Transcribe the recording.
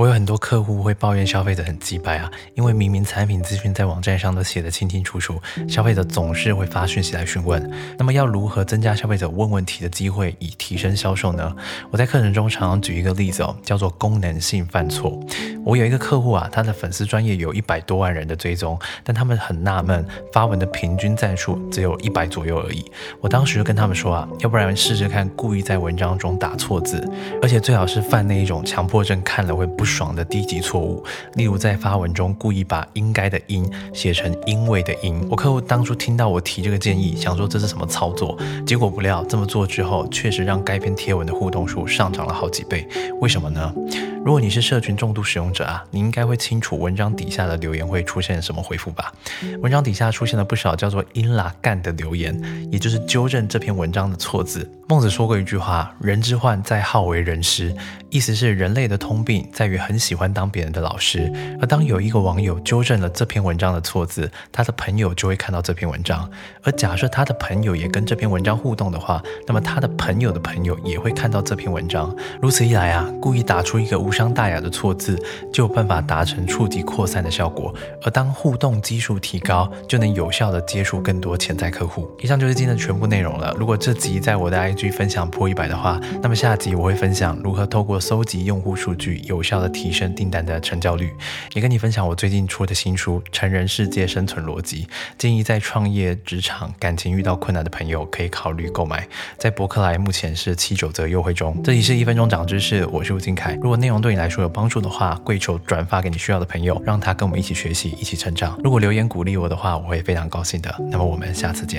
我有很多客户会抱怨消费者很鸡掰啊，因为明明产品资讯在网站上都写得清清楚楚，消费者总是会发讯息来询问。那么要如何增加消费者问问题的机会，以提升销售呢？我在课程中常常举一个例子哦，叫做功能性犯错。我有一个客户啊，他的粉丝专业有一百多万人的追踪，但他们很纳闷，发文的平均赞数只有一百左右而已。我当时就跟他们说啊，要不然试试看，故意在文章中打错字，而且最好是犯那一种强迫症，看了会不。爽的低级错误，例如在发文中故意把应该的应写成因为的因。我客户当初听到我提这个建议，想说这是什么操作，结果不料这么做之后，确实让该篇贴文的互动数上涨了好几倍。为什么呢？如果你是社群重度使用者啊，你应该会清楚文章底下的留言会出现什么回复吧？文章底下出现了不少叫做“因啦干”的留言，也就是纠正这篇文章的错字。孟子说过一句话：“人之患在好为人师”，意思是人类的通病在于很喜欢当别人的老师。而当有一个网友纠正了这篇文章的错字，他的朋友就会看到这篇文章。而假设他的朋友也跟这篇文章互动的话，那么他的朋友的朋友也会看到这篇文章。如此一来啊，故意打出一个无无伤大雅的错字，就有办法达成触及扩散的效果。而当互动基数提高，就能有效的接触更多潜在客户。以上就是今天的全部内容了。如果这集在我的 IG 分享破一百的话，那么下集我会分享如何透过搜集用户数据，有效的提升订单的成交率。也跟你分享我最近出的新书《成人世界生存逻辑》，建议在创业、职场、感情遇到困难的朋友可以考虑购买。在博客来目前是七九折优惠中。这里是一分钟长知识，我是吴金凯。如果内容对你来说有帮助的话，跪求转发给你需要的朋友，让他跟我们一起学习，一起成长。如果留言鼓励我的话，我会非常高兴的。那么我们下次见。